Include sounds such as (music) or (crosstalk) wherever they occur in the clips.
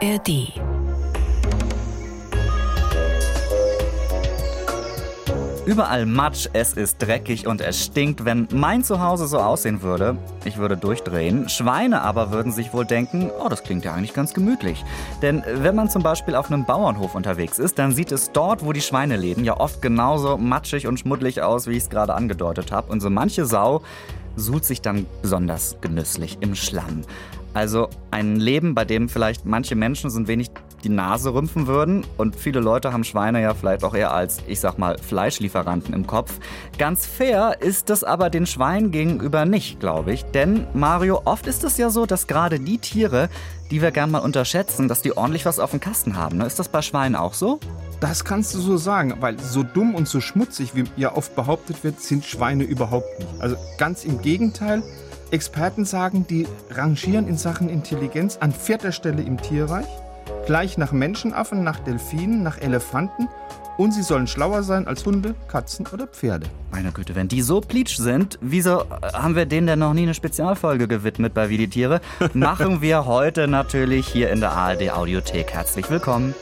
ARD. Überall Matsch, es ist dreckig und es stinkt. Wenn mein Zuhause so aussehen würde, ich würde durchdrehen. Schweine aber würden sich wohl denken, oh, das klingt ja eigentlich ganz gemütlich. Denn wenn man zum Beispiel auf einem Bauernhof unterwegs ist, dann sieht es dort, wo die Schweine leben, ja oft genauso matschig und schmuddelig aus, wie ich es gerade angedeutet habe. Und so manche Sau suhlt sich dann besonders genüsslich im Schlamm. Also ein Leben, bei dem vielleicht manche Menschen so ein wenig die Nase rümpfen würden. Und viele Leute haben Schweine ja vielleicht auch eher als, ich sag mal, Fleischlieferanten im Kopf. Ganz fair ist das aber den Schweinen gegenüber nicht, glaube ich. Denn, Mario, oft ist es ja so, dass gerade die Tiere, die wir gern mal unterschätzen, dass die ordentlich was auf dem Kasten haben. Ne? Ist das bei Schweinen auch so? Das kannst du so sagen, weil so dumm und so schmutzig, wie ja oft behauptet wird, sind Schweine überhaupt nicht. Also ganz im Gegenteil. Experten sagen, die rangieren in Sachen Intelligenz an vierter Stelle im Tierreich, gleich nach Menschenaffen, nach Delfinen, nach Elefanten und sie sollen schlauer sein als Hunde, Katzen oder Pferde. Meine Güte, wenn die so pleatsch sind, wieso haben wir denen denn noch nie eine Spezialfolge gewidmet bei Wie die Tiere? (laughs) Machen wir heute natürlich hier in der ARD Audiothek. Herzlich willkommen.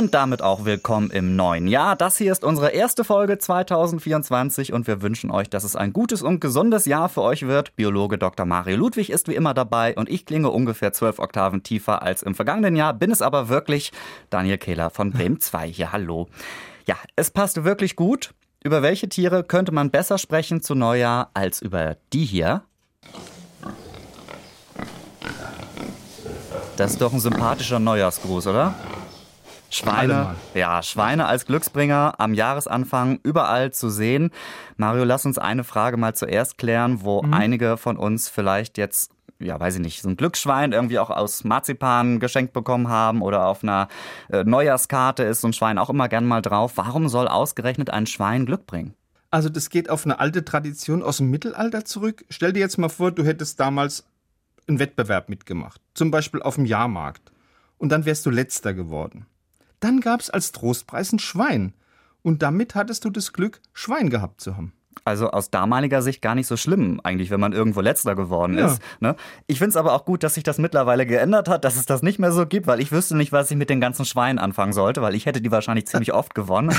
Und damit auch willkommen im neuen Jahr. Das hier ist unsere erste Folge 2024 und wir wünschen euch, dass es ein gutes und gesundes Jahr für euch wird. Biologe Dr. Mario Ludwig ist wie immer dabei und ich klinge ungefähr zwölf Oktaven tiefer als im vergangenen Jahr, bin es aber wirklich. Daniel Kehler von (laughs) Bremen 2 hier, hallo. Ja, es passt wirklich gut. Über welche Tiere könnte man besser sprechen zu Neujahr als über die hier? Das ist doch ein sympathischer Neujahrsgruß, oder? Schweine, ja, Schweine als Glücksbringer am Jahresanfang überall zu sehen. Mario, lass uns eine Frage mal zuerst klären, wo mhm. einige von uns vielleicht jetzt ja, weiß ich nicht, so ein Glücksschwein irgendwie auch aus Marzipan geschenkt bekommen haben oder auf einer äh, Neujahrskarte ist so ein Schwein auch immer gern mal drauf. Warum soll ausgerechnet ein Schwein Glück bringen? Also das geht auf eine alte Tradition aus dem Mittelalter zurück. Stell dir jetzt mal vor, du hättest damals einen Wettbewerb mitgemacht, zum Beispiel auf dem Jahrmarkt. Und dann wärst du letzter geworden. Dann gab es als Trostpreis ein Schwein. Und damit hattest du das Glück, Schwein gehabt zu haben. Also aus damaliger Sicht gar nicht so schlimm, eigentlich, wenn man irgendwo letzter geworden ja. ist. Ne? Ich finde es aber auch gut, dass sich das mittlerweile geändert hat, dass es das nicht mehr so gibt, weil ich wüsste nicht, was ich mit den ganzen Schweinen anfangen sollte, weil ich hätte die wahrscheinlich ziemlich oft gewonnen.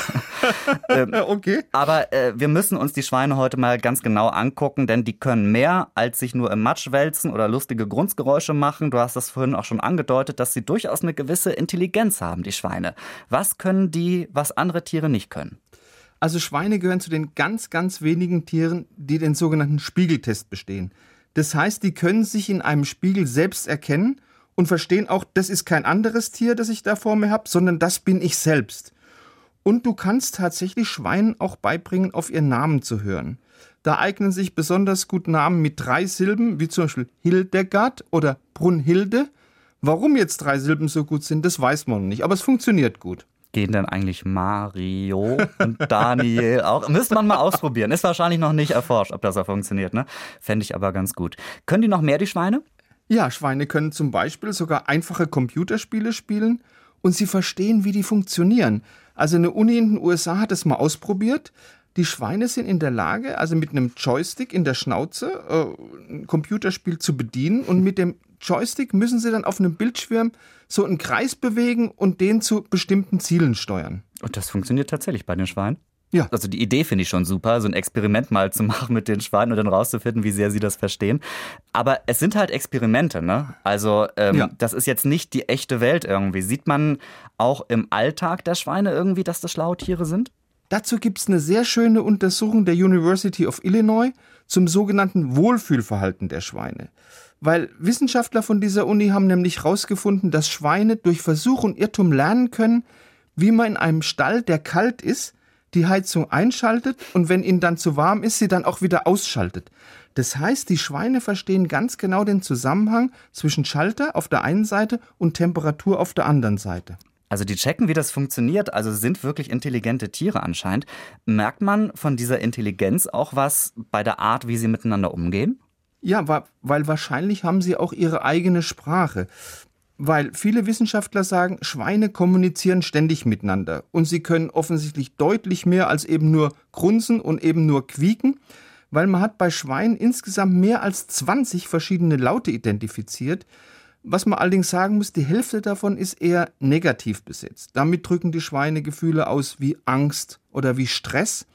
(laughs) ähm, okay. Aber äh, wir müssen uns die Schweine heute mal ganz genau angucken, denn die können mehr als sich nur im Matsch wälzen oder lustige Grundgeräusche machen. Du hast das vorhin auch schon angedeutet, dass sie durchaus eine gewisse Intelligenz haben, die Schweine. Was können die, was andere Tiere nicht können? Also Schweine gehören zu den ganz, ganz wenigen Tieren, die den sogenannten Spiegeltest bestehen. Das heißt, die können sich in einem Spiegel selbst erkennen und verstehen auch, das ist kein anderes Tier, das ich da vor mir habe, sondern das bin ich selbst. Und du kannst tatsächlich Schweinen auch beibringen, auf ihren Namen zu hören. Da eignen sich besonders gut Namen mit drei Silben, wie zum Beispiel Hildegard oder Brunhilde. Warum jetzt drei Silben so gut sind, das weiß man nicht, aber es funktioniert gut gehen denn eigentlich Mario und Daniel auch? Müsste man mal ausprobieren. Ist wahrscheinlich noch nicht erforscht, ob das auch funktioniert. Ne? Fände ich aber ganz gut. Können die noch mehr, die Schweine? Ja, Schweine können zum Beispiel sogar einfache Computerspiele spielen und sie verstehen, wie die funktionieren. Also eine Uni in den USA hat es mal ausprobiert. Die Schweine sind in der Lage, also mit einem Joystick in der Schnauze äh, ein Computerspiel zu bedienen und mit dem Joystick müssen sie dann auf einem Bildschirm so einen Kreis bewegen und den zu bestimmten Zielen steuern. Und das funktioniert tatsächlich bei den Schweinen? Ja. Also die Idee finde ich schon super, so ein Experiment mal zu (laughs) machen mit den Schweinen und dann rauszufinden, wie sehr sie das verstehen. Aber es sind halt Experimente, ne? Also ähm, ja. das ist jetzt nicht die echte Welt irgendwie. Sieht man auch im Alltag der Schweine irgendwie, dass das schlaue Tiere sind? Dazu gibt es eine sehr schöne Untersuchung der University of Illinois zum sogenannten Wohlfühlverhalten der Schweine. Weil Wissenschaftler von dieser Uni haben nämlich herausgefunden, dass Schweine durch Versuch und Irrtum lernen können, wie man in einem Stall, der kalt ist, die Heizung einschaltet und wenn ihnen dann zu warm ist, sie dann auch wieder ausschaltet. Das heißt, die Schweine verstehen ganz genau den Zusammenhang zwischen Schalter auf der einen Seite und Temperatur auf der anderen Seite. Also die checken, wie das funktioniert, also sind wirklich intelligente Tiere anscheinend. Merkt man von dieser Intelligenz auch was bei der Art, wie sie miteinander umgehen? Ja, weil wahrscheinlich haben sie auch ihre eigene Sprache. weil viele Wissenschaftler sagen, Schweine kommunizieren ständig miteinander und sie können offensichtlich deutlich mehr als eben nur grunzen und eben nur quieken, weil man hat bei Schweinen insgesamt mehr als 20 verschiedene Laute identifiziert. Was man allerdings sagen muss, die Hälfte davon ist eher negativ besetzt. Damit drücken die Schweine Gefühle aus wie Angst oder wie Stress.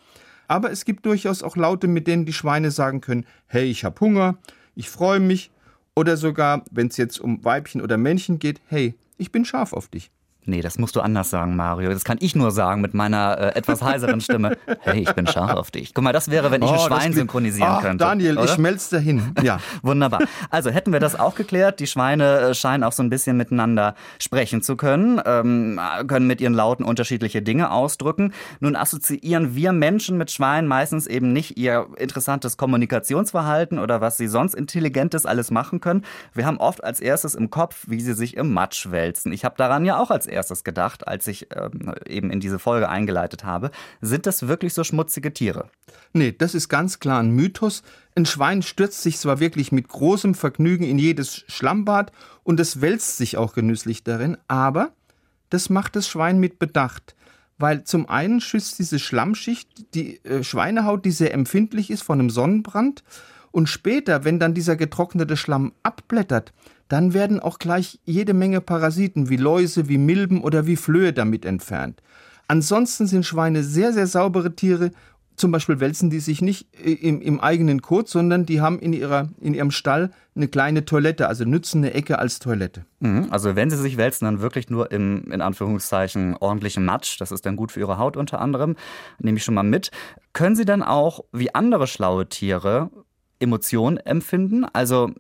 Aber es gibt durchaus auch Laute, mit denen die Schweine sagen können, hey, ich habe Hunger, ich freue mich, oder sogar, wenn es jetzt um Weibchen oder Männchen geht, hey, ich bin scharf auf dich. Nee, das musst du anders sagen, Mario. Das kann ich nur sagen mit meiner äh, etwas heiseren Stimme. (laughs) Hey, ich bin scharf auf dich. Guck mal, das wäre, wenn ich oh, ein Schwein synchronisieren Ach, könnte. Daniel, oder? ich schmelz dahin. Ja. (laughs) Wunderbar. Also hätten wir das auch geklärt. Die Schweine äh, scheinen auch so ein bisschen miteinander sprechen zu können, ähm, können mit ihren Lauten unterschiedliche Dinge ausdrücken. Nun assoziieren wir Menschen mit Schweinen meistens eben nicht ihr interessantes Kommunikationsverhalten oder was sie sonst Intelligentes alles machen können. Wir haben oft als erstes im Kopf, wie sie sich im Matsch wälzen. Ich habe daran ja auch als erstes gedacht, als ich ähm, eben in diese Folge eingeleitet habe. Sind das wirklich so schmutzige Tiere? Nee, das ist ganz klar ein Mythos. Ein Schwein stürzt sich zwar wirklich mit großem Vergnügen in jedes Schlammbad und es wälzt sich auch genüsslich darin, aber das macht das Schwein mit Bedacht. Weil zum einen schützt diese Schlammschicht die äh, Schweinehaut, die sehr empfindlich ist, vor einem Sonnenbrand. Und später, wenn dann dieser getrocknete Schlamm abblättert, dann werden auch gleich jede Menge Parasiten wie Läuse, wie Milben oder wie Flöhe damit entfernt. Ansonsten sind Schweine sehr, sehr saubere Tiere. Zum Beispiel wälzen die sich nicht äh, im, im eigenen Kot, sondern die haben in, ihrer, in ihrem Stall eine kleine Toilette, also nützen eine Ecke als Toilette. Mhm, also wenn sie sich wälzen, dann wirklich nur im, in Anführungszeichen, ordentlichen Matsch. Das ist dann gut für ihre Haut unter anderem. Nehme ich schon mal mit. Können sie dann auch, wie andere schlaue Tiere, Emotionen empfinden? Also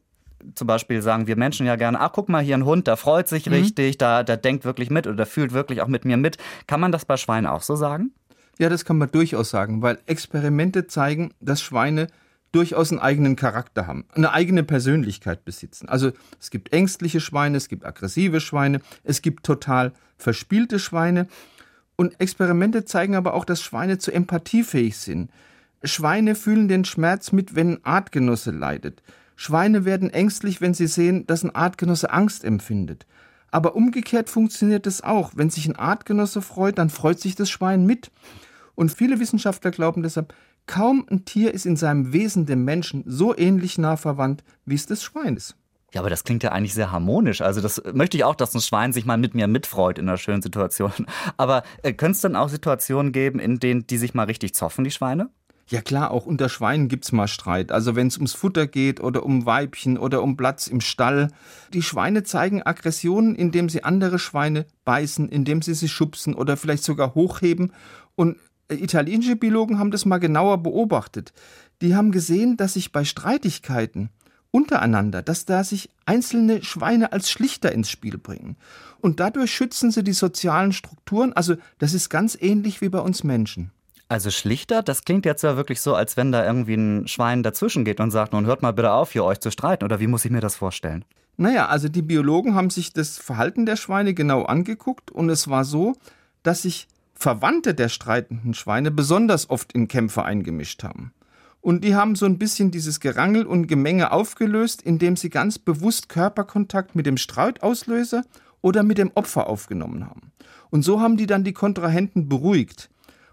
zum Beispiel sagen wir Menschen ja gerne, ach guck mal, hier ein Hund, der freut sich mhm. richtig, da, der denkt wirklich mit oder der fühlt wirklich auch mit mir mit. Kann man das bei Schweinen auch so sagen? Ja, das kann man durchaus sagen, weil Experimente zeigen, dass Schweine durchaus einen eigenen Charakter haben, eine eigene Persönlichkeit besitzen. Also es gibt ängstliche Schweine, es gibt aggressive Schweine, es gibt total verspielte Schweine. Und Experimente zeigen aber auch, dass Schweine zu empathiefähig sind. Schweine fühlen den Schmerz mit, wenn ein Artgenosse leidet. Schweine werden ängstlich, wenn sie sehen, dass ein Artgenosse Angst empfindet. Aber umgekehrt funktioniert es auch. Wenn sich ein Artgenosse freut, dann freut sich das Schwein mit. Und viele Wissenschaftler glauben deshalb, kaum ein Tier ist in seinem Wesen dem Menschen so ähnlich nah verwandt, wie es des Schweines. Ja, aber das klingt ja eigentlich sehr harmonisch. Also das möchte ich auch, dass ein Schwein sich mal mit mir mitfreut in einer schönen Situation. (laughs) Aber äh, könnte es dann auch Situationen geben, in denen die sich mal richtig zoffen, die Schweine? Ja klar, auch unter Schweinen gibt's mal Streit. Also wenn es ums Futter geht oder um Weibchen oder um Platz im Stall. Die Schweine zeigen Aggressionen, indem sie andere Schweine beißen, indem sie sie schubsen oder vielleicht sogar hochheben. Und äh, italienische Biologen haben das mal genauer beobachtet. Die haben gesehen, dass sich bei Streitigkeiten untereinander, dass da sich einzelne Schweine als Schlichter ins Spiel bringen. Und dadurch schützen sie die sozialen Strukturen. Also das ist ganz ähnlich wie bei uns Menschen. Also schlichter, das klingt jetzt ja wirklich so, als wenn da irgendwie ein Schwein dazwischen geht und sagt, nun hört mal bitte auf, hier euch zu streiten. Oder wie muss ich mir das vorstellen? Naja, also die Biologen haben sich das Verhalten der Schweine genau angeguckt und es war so, dass sich Verwandte der streitenden Schweine besonders oft in Kämpfe eingemischt haben. Und die haben so ein bisschen dieses Gerangel und Gemenge aufgelöst, indem sie ganz bewusst Körperkontakt mit dem Streitauslöser oder mit dem Opfer aufgenommen haben. Und so haben die dann die Kontrahenten beruhigt.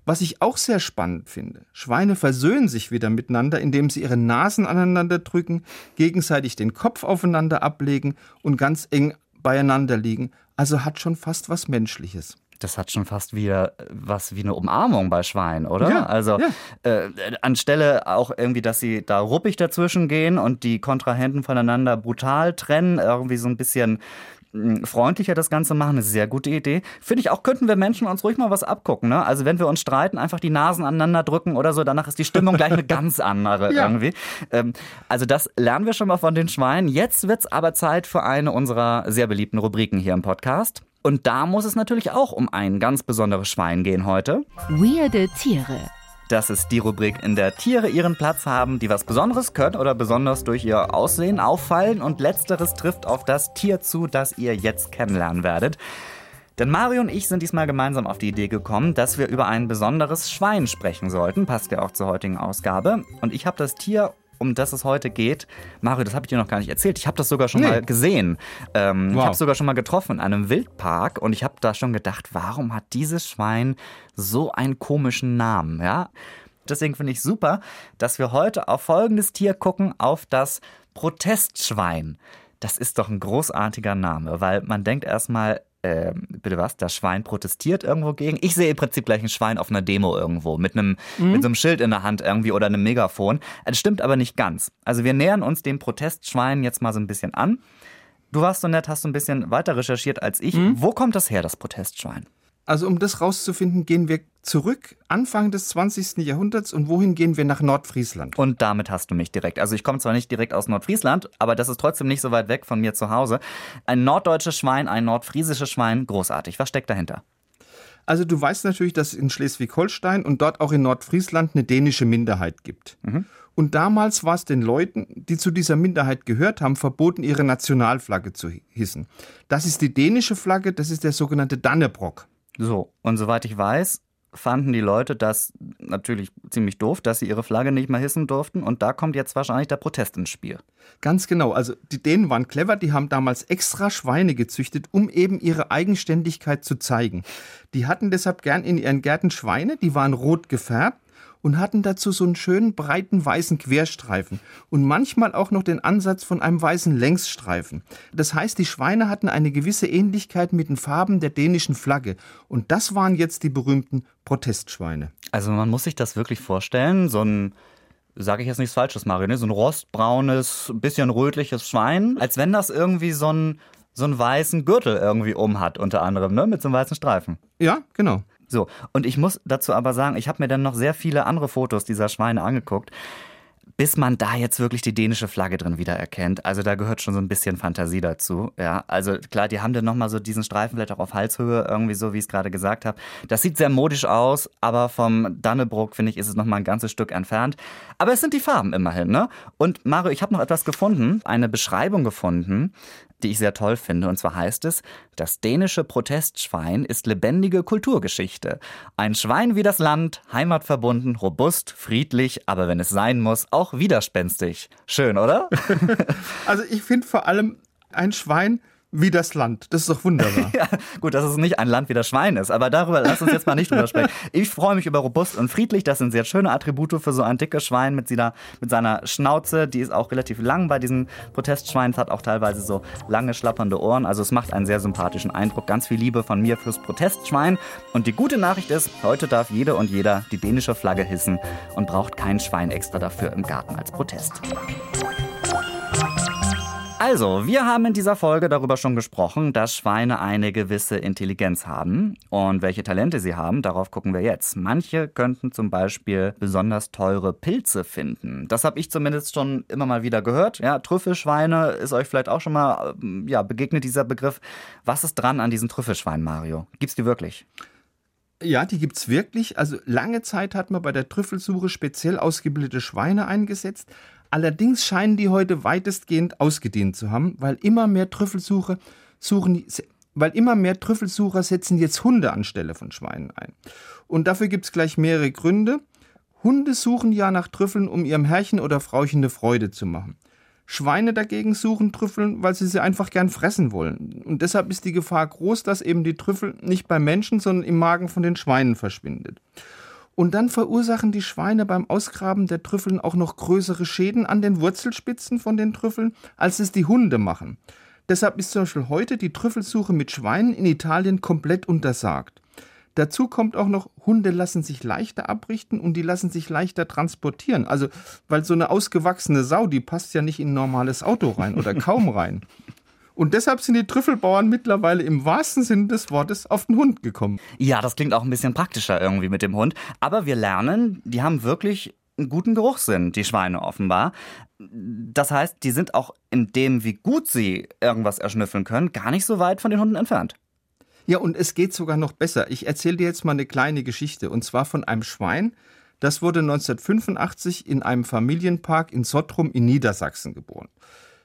Was ich auch sehr spannend finde, Schweine versöhnen sich wieder miteinander, indem sie ihre Nasen aneinander drücken, gegenseitig den Kopf aufeinander ablegen und ganz eng beieinander liegen. Also hat schon fast was Menschliches das hat schon fast wieder was wie eine Umarmung bei Schweinen, oder? Ja, also ja. Äh, anstelle auch irgendwie, dass sie da ruppig dazwischen gehen und die Kontrahenten voneinander brutal trennen, irgendwie so ein bisschen freundlicher das Ganze machen, eine sehr gute Idee. Finde ich auch, könnten wir Menschen uns ruhig mal was abgucken. Ne? Also wenn wir uns streiten, einfach die Nasen aneinander drücken oder so, danach ist die Stimmung gleich eine ganz andere (laughs) ja. irgendwie. Ähm, also das lernen wir schon mal von den Schweinen. Jetzt wird es aber Zeit für eine unserer sehr beliebten Rubriken hier im Podcast. Und da muss es natürlich auch um ein ganz besonderes Schwein gehen heute. Weirde Tiere. Das ist die Rubrik, in der Tiere ihren Platz haben, die was Besonderes können oder besonders durch ihr Aussehen auffallen. Und letzteres trifft auf das Tier zu, das ihr jetzt kennenlernen werdet. Denn Mario und ich sind diesmal gemeinsam auf die Idee gekommen, dass wir über ein besonderes Schwein sprechen sollten. Passt ja auch zur heutigen Ausgabe. Und ich habe das Tier um das es heute geht, Mario, das habe ich dir noch gar nicht erzählt. Ich habe das sogar schon nee. mal gesehen. Ähm, wow. Ich habe es sogar schon mal getroffen in einem Wildpark und ich habe da schon gedacht, warum hat dieses Schwein so einen komischen Namen? Ja. Deswegen finde ich super, dass wir heute auf folgendes Tier gucken, auf das Protestschwein. Das ist doch ein großartiger Name, weil man denkt erstmal, äh, bitte was, das Schwein protestiert irgendwo gegen. Ich sehe im Prinzip gleich ein Schwein auf einer Demo irgendwo mit einem mhm. mit so einem Schild in der Hand irgendwie oder einem Megafon. Das stimmt aber nicht ganz. Also wir nähern uns dem Protestschwein jetzt mal so ein bisschen an. Du warst so nett, hast so ein bisschen weiter recherchiert als ich. Mhm. Wo kommt das her, das Protestschwein? Also um das rauszufinden, gehen wir zurück Anfang des 20. Jahrhunderts und wohin gehen wir nach Nordfriesland? Und damit hast du mich direkt. Also ich komme zwar nicht direkt aus Nordfriesland, aber das ist trotzdem nicht so weit weg von mir zu Hause. Ein norddeutsches Schwein, ein nordfriesisches Schwein, großartig. Was steckt dahinter? Also du weißt natürlich, dass es in Schleswig-Holstein und dort auch in Nordfriesland eine dänische Minderheit gibt. Mhm. Und damals war es den Leuten, die zu dieser Minderheit gehört haben, verboten, ihre Nationalflagge zu hissen. Das ist die dänische Flagge, das ist der sogenannte Dannebrock. So, und soweit ich weiß, fanden die Leute das natürlich ziemlich doof, dass sie ihre Flagge nicht mehr hissen durften. Und da kommt jetzt wahrscheinlich der Protest ins Spiel. Ganz genau. Also die Dänen waren clever, die haben damals extra Schweine gezüchtet, um eben ihre Eigenständigkeit zu zeigen. Die hatten deshalb gern in ihren Gärten Schweine, die waren rot gefärbt und hatten dazu so einen schönen breiten weißen Querstreifen und manchmal auch noch den Ansatz von einem weißen Längsstreifen. Das heißt, die Schweine hatten eine gewisse Ähnlichkeit mit den Farben der dänischen Flagge und das waren jetzt die berühmten Protestschweine. Also man muss sich das wirklich vorstellen, so ein sage ich jetzt nichts Falsches, Mario, ne? so ein rostbraunes, bisschen rötliches Schwein, als wenn das irgendwie so ein so einen weißen Gürtel irgendwie um hat, unter anderem, ne? Mit so einem weißen Streifen. Ja, genau. So, und ich muss dazu aber sagen, ich habe mir dann noch sehr viele andere Fotos dieser Schweine angeguckt bis man da jetzt wirklich die dänische Flagge drin wiedererkennt. Also da gehört schon so ein bisschen Fantasie dazu. Ja, also klar, die haben dann nochmal so diesen Streifen vielleicht auch auf Halshöhe, irgendwie so, wie ich es gerade gesagt habe. Das sieht sehr modisch aus, aber vom Dannebrook, finde ich, ist es nochmal ein ganzes Stück entfernt. Aber es sind die Farben immerhin, ne? Und Mario, ich habe noch etwas gefunden, eine Beschreibung gefunden, die ich sehr toll finde. Und zwar heißt es, das dänische Protestschwein ist lebendige Kulturgeschichte. Ein Schwein wie das Land, heimatverbunden, robust, friedlich, aber wenn es sein muss, auch widerspenstig. Schön, oder? (laughs) also ich finde vor allem ein Schwein wie das Land. Das ist doch wunderbar. (laughs) ja, gut, dass es nicht ein Land wie das Schwein ist, aber darüber lass uns jetzt mal nicht drüber sprechen. (laughs) Ich freue mich über robust und friedlich. Das sind sehr schöne Attribute für so ein dickes Schwein mit, seiner, mit seiner Schnauze. Die ist auch relativ lang bei diesen Protestschweinen. Es hat auch teilweise so lange, schlappernde Ohren. Also es macht einen sehr sympathischen Eindruck. Ganz viel Liebe von mir fürs Protestschwein. Und die gute Nachricht ist, heute darf jede und jeder die dänische Flagge hissen und braucht kein Schwein extra dafür im Garten als Protest. Also, wir haben in dieser Folge darüber schon gesprochen, dass Schweine eine gewisse Intelligenz haben. Und welche Talente sie haben, darauf gucken wir jetzt. Manche könnten zum Beispiel besonders teure Pilze finden. Das habe ich zumindest schon immer mal wieder gehört. Ja, Trüffelschweine ist euch vielleicht auch schon mal ähm, ja, begegnet, dieser Begriff. Was ist dran an diesen Trüffelschweinen, Mario? Gibt's die wirklich? Ja, die gibt es wirklich. Also lange Zeit hat man bei der Trüffelsuche speziell ausgebildete Schweine eingesetzt. Allerdings scheinen die heute weitestgehend ausgedehnt zu haben, weil immer mehr Trüffelsucher suchen, weil immer mehr Trüffelsucher setzen jetzt Hunde anstelle von Schweinen ein. Und dafür gibt es gleich mehrere Gründe. Hunde suchen ja nach Trüffeln, um ihrem Herrchen oder Frauchen eine Freude zu machen. Schweine dagegen suchen Trüffeln, weil sie sie einfach gern fressen wollen. Und deshalb ist die Gefahr groß, dass eben die Trüffel nicht beim Menschen, sondern im Magen von den Schweinen verschwindet. Und dann verursachen die Schweine beim Ausgraben der Trüffeln auch noch größere Schäden an den Wurzelspitzen von den Trüffeln, als es die Hunde machen. Deshalb ist zum Beispiel heute die Trüffelsuche mit Schweinen in Italien komplett untersagt. Dazu kommt auch noch, Hunde lassen sich leichter abrichten und die lassen sich leichter transportieren. Also, weil so eine ausgewachsene Sau, die passt ja nicht in ein normales Auto rein oder kaum rein. (laughs) Und deshalb sind die Trüffelbauern mittlerweile im wahrsten Sinne des Wortes auf den Hund gekommen. Ja, das klingt auch ein bisschen praktischer irgendwie mit dem Hund. Aber wir lernen, die haben wirklich einen guten Geruchssinn, die Schweine offenbar. Das heißt, die sind auch in dem, wie gut sie irgendwas erschnüffeln können, gar nicht so weit von den Hunden entfernt. Ja, und es geht sogar noch besser. Ich erzähle dir jetzt mal eine kleine Geschichte, und zwar von einem Schwein. Das wurde 1985 in einem Familienpark in Sottrum in Niedersachsen geboren.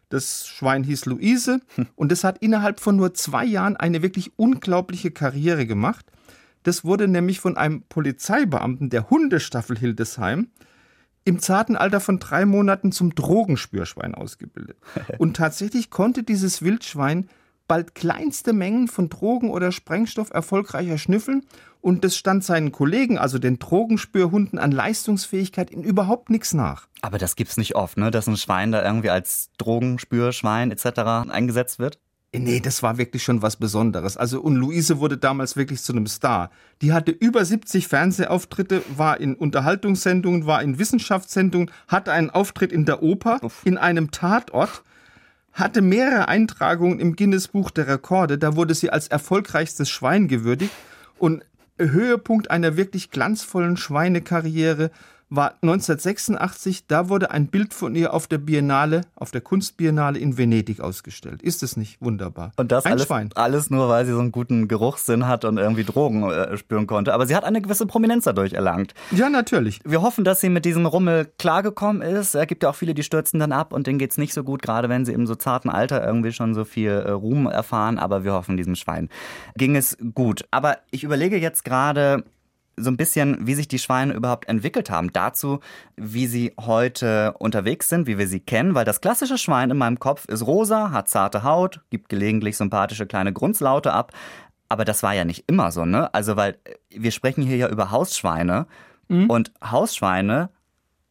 Das Schwein hieß Luise und es hat innerhalb von nur zwei Jahren eine wirklich unglaubliche Karriere gemacht. Das wurde nämlich von einem Polizeibeamten der Hundestaffel Hildesheim im zarten Alter von drei Monaten zum Drogenspürschwein ausgebildet. (laughs) Und tatsächlich konnte dieses Wildschwein bald kleinste Mengen von Drogen oder Sprengstoff erfolgreicher schnüffeln und das stand seinen Kollegen, also den Drogenspürhunden, an Leistungsfähigkeit in überhaupt nichts nach. Aber das gibt's nicht oft, ne? dass ein Schwein da irgendwie als Drogenspürschwein etc. eingesetzt wird? Nee, das war wirklich schon was Besonderes. Also, und Luise wurde damals wirklich zu einem Star. Die hatte über 70 Fernsehauftritte, war in Unterhaltungssendungen, war in Wissenschaftssendungen, hatte einen Auftritt in der Oper, Uff. in einem Tatort, hatte mehrere Eintragungen im Guinness-Buch der Rekorde. Da wurde sie als erfolgreichstes Schwein gewürdigt. Und Höhepunkt einer wirklich glanzvollen Schweinekarriere war 1986, da wurde ein Bild von ihr auf der Biennale, auf der Kunstbiennale in Venedig ausgestellt. Ist es nicht wunderbar? Und das ein alles, Schwein. alles nur, weil sie so einen guten Geruchssinn hat und irgendwie Drogen äh, spüren konnte. Aber sie hat eine gewisse Prominenz dadurch erlangt. Ja, natürlich. Wir hoffen, dass sie mit diesem Rummel klargekommen ist. Es gibt ja auch viele, die stürzen dann ab und denen geht es nicht so gut, gerade wenn sie im so zarten Alter irgendwie schon so viel äh, Ruhm erfahren. Aber wir hoffen, diesem Schwein ging es gut. Aber ich überlege jetzt gerade, so ein bisschen, wie sich die Schweine überhaupt entwickelt haben. Dazu, wie sie heute unterwegs sind, wie wir sie kennen, weil das klassische Schwein in meinem Kopf ist rosa, hat zarte Haut, gibt gelegentlich sympathische kleine Grunzlaute ab. Aber das war ja nicht immer so, ne? Also, weil äh, wir sprechen hier ja über Hausschweine mhm. und Hausschweine,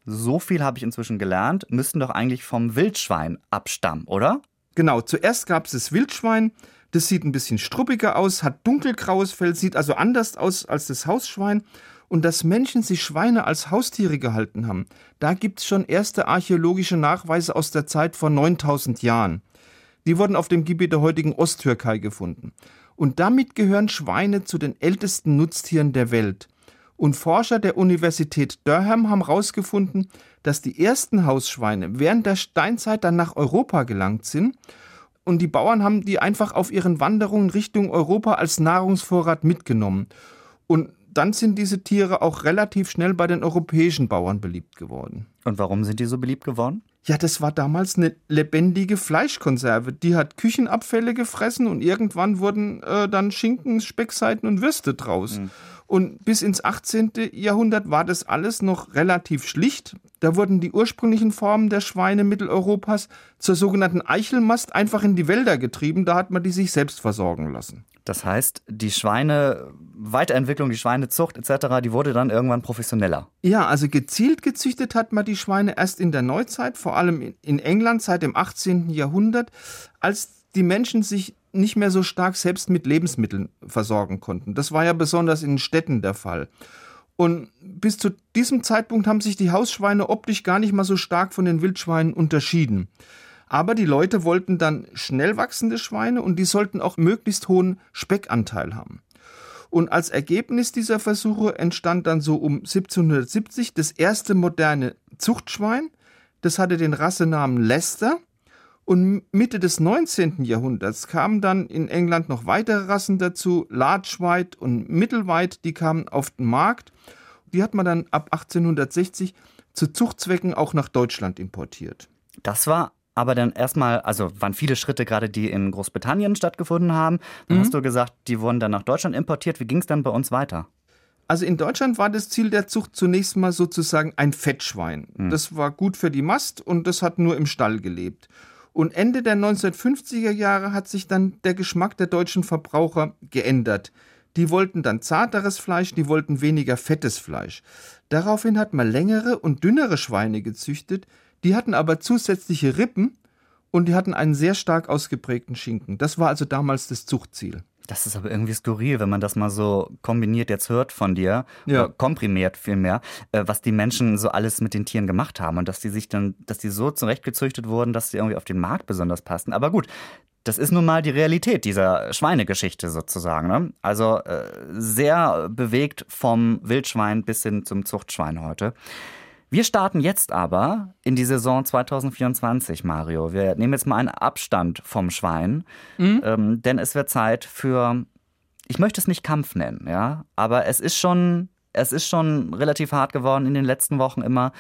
so viel habe ich inzwischen gelernt, müssten doch eigentlich vom Wildschwein abstammen, oder? Genau, zuerst gab es das Wildschwein, das sieht ein bisschen struppiger aus, hat dunkelgraues Fell, sieht also anders aus als das Hausschwein. Und dass Menschen sich Schweine als Haustiere gehalten haben, da gibt es schon erste archäologische Nachweise aus der Zeit vor 9000 Jahren. Die wurden auf dem Gebiet der heutigen Osttürkei gefunden. Und damit gehören Schweine zu den ältesten Nutztieren der Welt. Und Forscher der Universität Durham haben herausgefunden, dass die ersten Hausschweine während der Steinzeit dann nach Europa gelangt sind und die Bauern haben die einfach auf ihren Wanderungen Richtung Europa als Nahrungsvorrat mitgenommen. Und dann sind diese Tiere auch relativ schnell bei den europäischen Bauern beliebt geworden. Und warum sind die so beliebt geworden? Ja, das war damals eine lebendige Fleischkonserve. Die hat Küchenabfälle gefressen und irgendwann wurden äh, dann Schinken, Speckseiten und Würste draus. Mhm. Und bis ins 18. Jahrhundert war das alles noch relativ schlicht. Da wurden die ursprünglichen Formen der Schweine Mitteleuropas zur sogenannten Eichelmast einfach in die Wälder getrieben. Da hat man die sich selbst versorgen lassen. Das heißt, die Schweine, Weiterentwicklung, die Schweinezucht etc., die wurde dann irgendwann professioneller. Ja, also gezielt gezüchtet hat man die Schweine erst in der Neuzeit, vor allem in England seit dem 18. Jahrhundert, als die Menschen sich nicht mehr so stark selbst mit Lebensmitteln versorgen konnten. Das war ja besonders in Städten der Fall. Und bis zu diesem Zeitpunkt haben sich die Hausschweine optisch gar nicht mal so stark von den Wildschweinen unterschieden. Aber die Leute wollten dann schnell wachsende Schweine und die sollten auch möglichst hohen Speckanteil haben. Und als Ergebnis dieser Versuche entstand dann so um 1770 das erste moderne Zuchtschwein. Das hatte den Rassenamen Leicester und Mitte des 19. Jahrhunderts kamen dann in England noch weitere Rassen dazu, Large White und Mittelweit, die kamen auf den Markt. Die hat man dann ab 1860 zu Zuchtzwecken auch nach Deutschland importiert. Das war aber dann erstmal, also waren viele Schritte gerade, die in Großbritannien stattgefunden haben. Dann mhm. hast du gesagt, die wurden dann nach Deutschland importiert. Wie ging es dann bei uns weiter? Also in Deutschland war das Ziel der Zucht zunächst mal sozusagen ein Fettschwein. Mhm. Das war gut für die Mast und das hat nur im Stall gelebt. Und Ende der 1950er Jahre hat sich dann der Geschmack der deutschen Verbraucher geändert. Die wollten dann zarteres Fleisch, die wollten weniger fettes Fleisch. Daraufhin hat man längere und dünnere Schweine gezüchtet, die hatten aber zusätzliche Rippen und die hatten einen sehr stark ausgeprägten Schinken. Das war also damals das Zuchtziel. Das ist aber irgendwie skurril, wenn man das mal so kombiniert jetzt hört von dir, ja. komprimiert vielmehr, äh, was die Menschen so alles mit den Tieren gemacht haben und dass die sich dann, dass die so zurechtgezüchtet wurden, dass sie irgendwie auf den Markt besonders passen. Aber gut, das ist nun mal die Realität dieser Schweinegeschichte sozusagen. Ne? Also äh, sehr bewegt vom Wildschwein bis hin zum Zuchtschwein heute. Wir starten jetzt aber in die Saison 2024, Mario. Wir nehmen jetzt mal einen Abstand vom Schwein, mhm. ähm, denn es wird Zeit für, ich möchte es nicht Kampf nennen, ja, aber es ist schon, es ist schon relativ hart geworden in den letzten Wochen immer.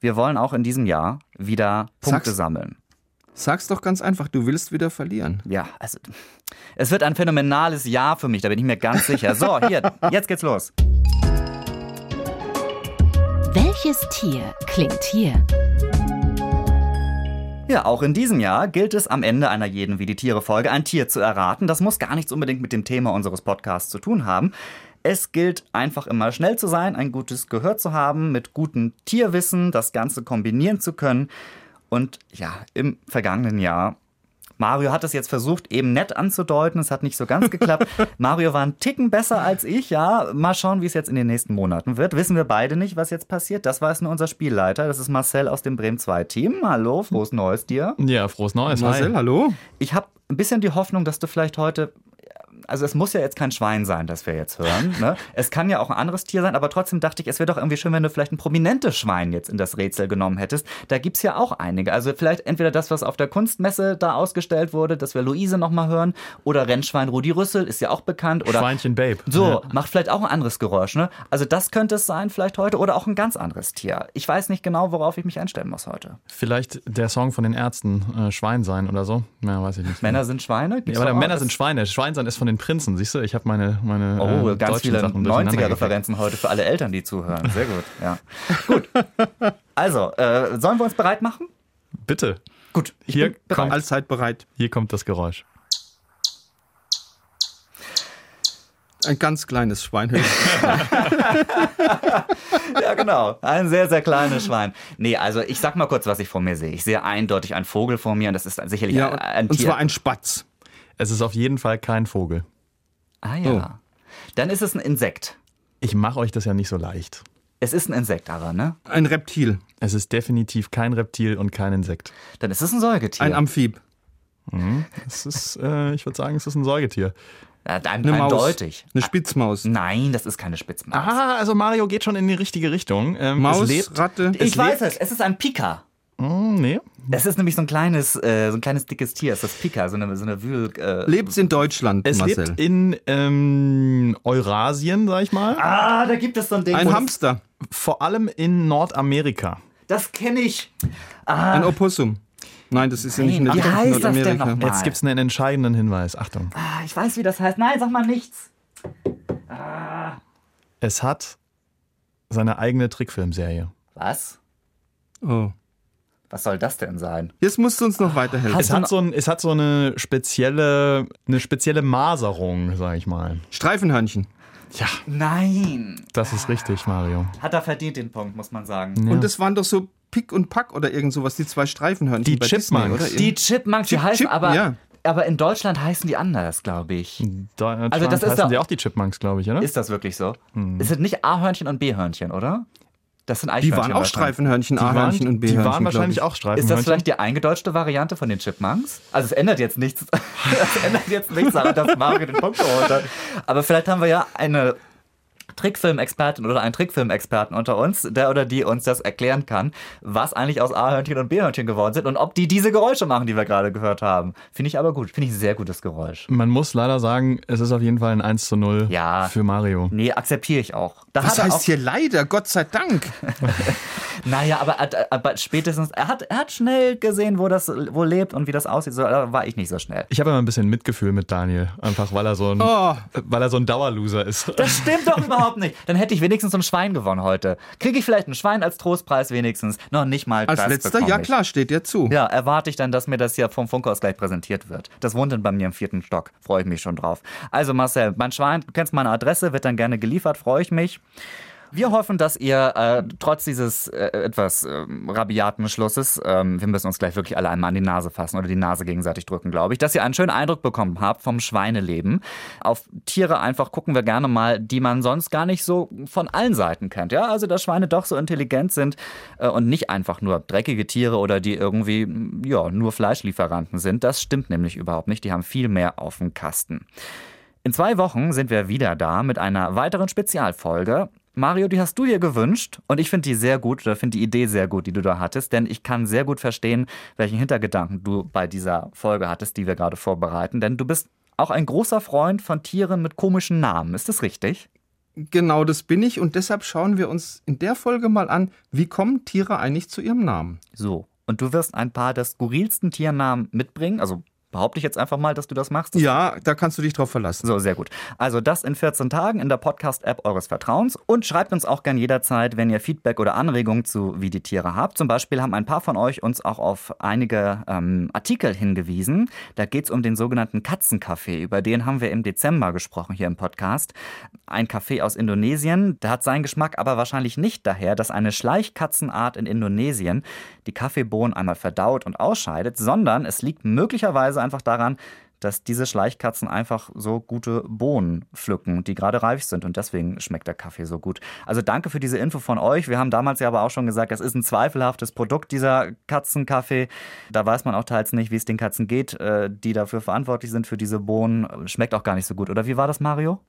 Wir wollen auch in diesem Jahr wieder Punkte Sag's, sammeln. Sag's doch ganz einfach, du willst wieder verlieren. Ja, also es wird ein phänomenales Jahr für mich, da bin ich mir ganz sicher. So, hier, jetzt geht's los. Welches Tier klingt hier? Ja, auch in diesem Jahr gilt es am Ende einer jeden Wie die Tiere Folge ein Tier zu erraten. Das muss gar nichts unbedingt mit dem Thema unseres Podcasts zu tun haben. Es gilt einfach immer schnell zu sein, ein gutes Gehör zu haben, mit gutem Tierwissen das Ganze kombinieren zu können. Und ja, im vergangenen Jahr Mario hat es jetzt versucht, eben nett anzudeuten. Es hat nicht so ganz geklappt. (laughs) Mario war ein Ticken besser als ich, ja. Mal schauen, wie es jetzt in den nächsten Monaten wird. Wissen wir beide nicht, was jetzt passiert. Das weiß nur unser Spielleiter. Das ist Marcel aus dem Bremen 2 Team. Hallo, frohes Neues dir. Ja, frohes Neues. Marcel, Hi. hallo. Ich habe ein bisschen die Hoffnung, dass du vielleicht heute also es muss ja jetzt kein Schwein sein, das wir jetzt hören. Ne? (laughs) Es kann ja auch ein anderes Tier sein, aber trotzdem dachte ich, es wäre doch irgendwie schön, wenn du vielleicht ein prominentes Schwein jetzt in das Rätsel genommen hättest. Da gibt es ja auch einige. Also vielleicht entweder das, was auf der Kunstmesse da ausgestellt wurde, dass wir Luise nochmal hören, oder Rennschwein Rudi Rüssel ist ja auch bekannt. Oder Schweinchen Babe. so, Ja. macht vielleicht auch ein anderes Geräusch, ne? Also das könnte es sein vielleicht heute oder auch ein ganz anderes Tier. Ich weiß nicht genau, worauf ich mich einstellen muss heute. Vielleicht der Song von den Ärzten, äh, Schwein sein oder so. Ja, weiß ich nicht. Männer sind Schweine? Ja, aber Männer sind Schweine. Schwein sein ist von den Prinzen, siehst du? Ich habe meine, meine Oh, äh, ganz viele Sachen durcheinander gekriegt. 90er-Referenzen heute für alle Eltern, die zuhören. Sehr gut, ja. (laughs) gut. Also, äh, sollen wir uns bereit machen? Bitte, Gut, ich Hier kommt- Allzeit bereit. hier kommt das Geräusch. Ein ganz kleines Schweinhöchst. (laughs) Ja, genau. Ein sehr, sehr kleines Schwein. Nee, also ich sag mal kurz, was ich vor mir sehe. Ich sehe eindeutig einen Vogel vor mir und das ist sicherlich ja, ein, und, ein und Tier. zwar ein Spatz. Es ist auf jeden Fall kein Vogel. ah ja. Dann ist es ein Insekt. Ich mache euch das ja nicht so leicht. Es ist ein Insekt aber, ne? Ein Reptil. Es ist definitiv kein Reptil und kein Insekt. Dann ist es ein Säugetier. Ein Amphib. Es ist, äh, ich würde sagen, es ist ein Säugetier. ja, ein, Eine Maus. eindeutig. Eine Spitzmaus. Nein, das ist keine Spitzmaus. Ah, also Mario geht schon in die richtige Richtung. Ähm, Maus, Es lebt. Ratte. ich es weiß lebt- es. Es ist ein Pika. Hm, nee. Das ist nämlich so ein kleines, äh, so ein kleines dickes Tier. Es ist das Pika, so eine, so eine Wühl. Äh, Lebt's in Deutschland, Es Marcel. lebt in ähm, Eurasien, sag ich mal. ah, da gibt es so ein Ding. ein Hamster. Vor allem in Nordamerika. Das kenne ich. Ein Opossum. Nein, das ist ja nicht in der wie heißt das denn Nordamerika. nochmal? Jetzt gibt es einen entscheidenden Hinweis. Achtung. Ah, ich weiß, wie das heißt. Nein, sag mal nichts. Es hat seine eigene Trickfilmserie. Was? Oh. Was soll das denn sein? Jetzt musst du uns noch weiterhelfen. Es hat, so ein, es hat so eine spezielle, eine spezielle Maserung, sag ich mal. Streifenhörnchen. Ja, Nein. das ist richtig, Mario. Hat er verdient den Punkt, muss man sagen. Ja. Und das waren doch so Pick und Pack oder irgend sowas, die zwei Streifenhörnchen Die bei Chipmunks. Disney, oder? Die Chipmunks, die Chip- heißen Chip, aber, ja. aber in Deutschland heißen die anders, glaube ich. Deutschland Also das ist heißen doch- die auch die Chipmunks, glaube ich, oder? Ist das wirklich so? Es sind nicht A-Hörnchen und B-Hörnchen, oder? Das sind die Eichhörnchen. waren auch. Streifenhörnchen, die waren, A-Hörnchen und die B-Hörnchen. waren glaub wahrscheinlich ich. auch Ist Streifenhörnchen. das vielleicht die eingedeutschte Variante von den Chipmunks? Also es ändert jetzt nichts. (laughs) Es ändert jetzt nichts daran, dass Mario den Punkt geholt hat. Aber vielleicht haben wir ja eine Trickfilmexpertin oder einen Trickfilmexperten unter uns, der oder die uns das erklären kann, was eigentlich aus A-Hörnchen und B-Hörnchen geworden sind und ob die diese Geräusche machen, die wir gerade gehört haben. Finde ich aber gut. Finde ich ein sehr gutes Geräusch. Man muss leider sagen, es ist auf jeden Fall ein 1 zu 0 Ja. für Mario. Nee, akzeptiere ich auch. Da Was heißt auch, hier leider? Gott sei Dank. (laughs) Naja, aber, aber spätestens, er hat, er hat schnell gesehen, wo das wo lebt und wie das aussieht. So, da war ich nicht so schnell. Ich habe immer ein bisschen Mitgefühl mit Daniel, einfach weil er so ein, Oh. weil er so ein Dauerloser ist. Das stimmt doch überhaupt nicht. Dann hätte ich wenigstens so ein Schwein gewonnen heute. Kriege ich vielleicht ein Schwein als Trostpreis wenigstens? Noch nicht mal Als das letzter, ja ich. klar, steht dir zu. Ja, erwarte ich dann, dass mir das hier vom Funkhaus gleich präsentiert wird. Das wohnt dann bei mir im vierten Stock. Freue ich mich schon drauf. Also Marcel, mein Schwein, du kennst meine Adresse, wird dann gerne geliefert, freue ich mich. Wir hoffen, dass ihr äh, trotz dieses äh, etwas ähm, rabiaten Schlusses, ähm, wir müssen uns gleich wirklich alle einmal an die Nase fassen oder die Nase gegenseitig drücken, glaube ich, dass ihr einen schönen Eindruck bekommen habt vom Schweineleben. Auf Tiere einfach gucken wir gerne mal, die man sonst gar nicht so von allen Seiten kennt. Ja, also dass Schweine doch so intelligent sind äh, und nicht einfach nur dreckige Tiere oder die irgendwie ja nur Fleischlieferanten sind. Das stimmt nämlich überhaupt nicht. Die haben viel mehr auf dem Kasten. In zwei Wochen sind wir wieder da mit einer weiteren Spezialfolge. Mario, die hast du dir gewünscht und ich finde die sehr gut oder finde die Idee sehr gut, die du da hattest, denn ich kann sehr gut verstehen, welchen Hintergedanken du bei dieser Folge hattest, die wir gerade vorbereiten, denn du bist auch ein großer Freund von Tieren mit komischen Namen. Ist das richtig? Genau, das bin ich und deshalb schauen wir uns in der Folge mal an, wie kommen Tiere eigentlich zu ihrem Namen. So. Und du wirst ein paar der skurrilsten Tiernamen mitbringen, also Behaupte ich jetzt einfach mal, dass du das machst. Ja, da kannst du dich drauf verlassen. So, sehr gut. Also das in 14 Tagen in der Podcast-App eures Vertrauens. Und schreibt uns auch gern jederzeit, wenn ihr Feedback oder Anregungen zu Wie die Tiere habt. Zum Beispiel haben ein paar von euch uns auch auf einige ähm, Artikel hingewiesen. Da geht es um den sogenannten Katzenkaffee. Über den haben wir im Dezember gesprochen hier im Podcast. Ein Kaffee aus Indonesien. Der hat seinen Geschmack aber wahrscheinlich nicht daher, dass eine Schleichkatzenart in Indonesien die Kaffeebohnen einmal verdaut und ausscheidet, sondern es liegt möglicherweise einfach daran, dass diese Schleichkatzen einfach so gute Bohnen pflücken, die gerade reif sind und deswegen schmeckt der Kaffee so gut. Also danke für diese Info von euch. Wir haben damals ja aber auch schon gesagt, das ist ein zweifelhaftes Produkt, dieser Katzenkaffee. Da weiß man auch teils nicht, wie es den Katzen geht, äh, die dafür verantwortlich sind für diese Bohnen. Schmeckt auch gar nicht so gut. Oder wie war das, Mario?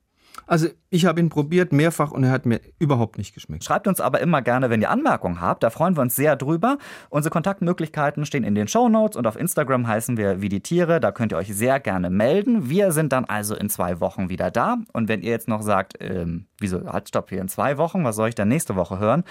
Also ich habe ihn probiert mehrfach und er hat mir überhaupt nicht geschmeckt. Schreibt uns aber immer gerne, wenn ihr Anmerkungen habt. Da freuen wir uns sehr drüber. Unsere Kontaktmöglichkeiten stehen in den Show Notes und auf Instagram heißen wir wie die Tiere. Da könnt ihr euch sehr gerne melden. Wir sind dann also in zwei Wochen wieder da. Und wenn ihr jetzt noch sagt, ähm, wieso, halt, stopp, hier in zwei Wochen, was soll ich dann nächste Woche hören?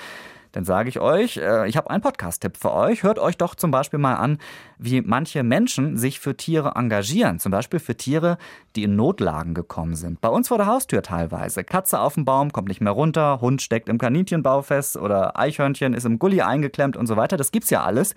Dann sage ich euch, äh, ich habe einen Podcast-Tipp für euch. Hört euch doch zum Beispiel mal an, wie manche Menschen sich für Tiere engagieren. Zum Beispiel für Tiere, die in Notlagen gekommen sind. Bei uns vor der Haustür teilweise. Katze auf dem Baum kommt nicht mehr runter, Hund steckt im Kaninchenbau fest oder Eichhörnchen ist im Gully eingeklemmt und so weiter. Das gibt's ja alles.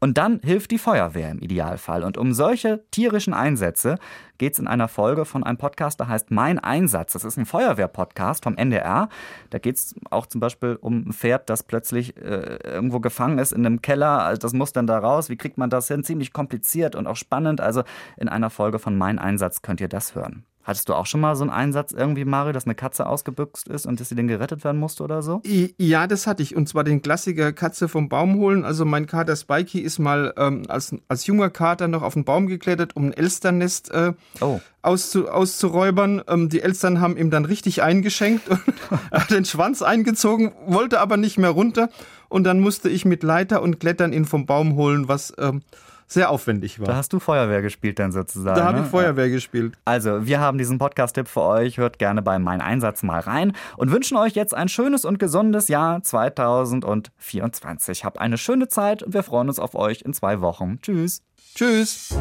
Und dann hilft die Feuerwehr im Idealfall. Und um solche tierischen Einsätze geht es in einer Folge von einem Podcast, der heißt Mein Einsatz. Das ist ein Feuerwehr-Podcast vom NDR. Da geht es auch zum Beispiel um ein Pferd, das plötzlich äh, irgendwo gefangen ist in einem Keller. Also das muss dann da raus. Wie kriegt man das hin? Ziemlich kompliziert und auch spannend. Also in einer Folge von Mein Einsatz könnt ihr das hören. Hattest du auch schon mal so einen Einsatz irgendwie, Mario, dass eine Katze ausgebüxt ist und dass sie dann gerettet werden musste oder so? Ja, das hatte ich. Und zwar den Klassiker Katze vom Baum holen. Also mein Kater Spikey ist mal ähm, als, als junger Kater noch auf den Baum geklettert, um ein Elsternnest äh, oh. auszu, auszuräubern. Ähm, die Elstern haben ihm dann richtig eingeschenkt und (laughs) hat den Schwanz eingezogen, wollte aber nicht mehr runter. Und dann musste ich mit Leiter und Klettern ihn vom Baum holen, was... Ähm, sehr aufwendig war. Da hast du Feuerwehr gespielt dann sozusagen. Da habe ne? ich Feuerwehr gespielt. Also, wir haben diesen Podcast-Tipp für euch. Hört gerne bei Mein Einsatz mal rein und wünschen euch jetzt ein schönes und gesundes Jahr 2024. Habt eine schöne Zeit und wir freuen uns auf euch in zwei Wochen. Tschüss. Tschüss.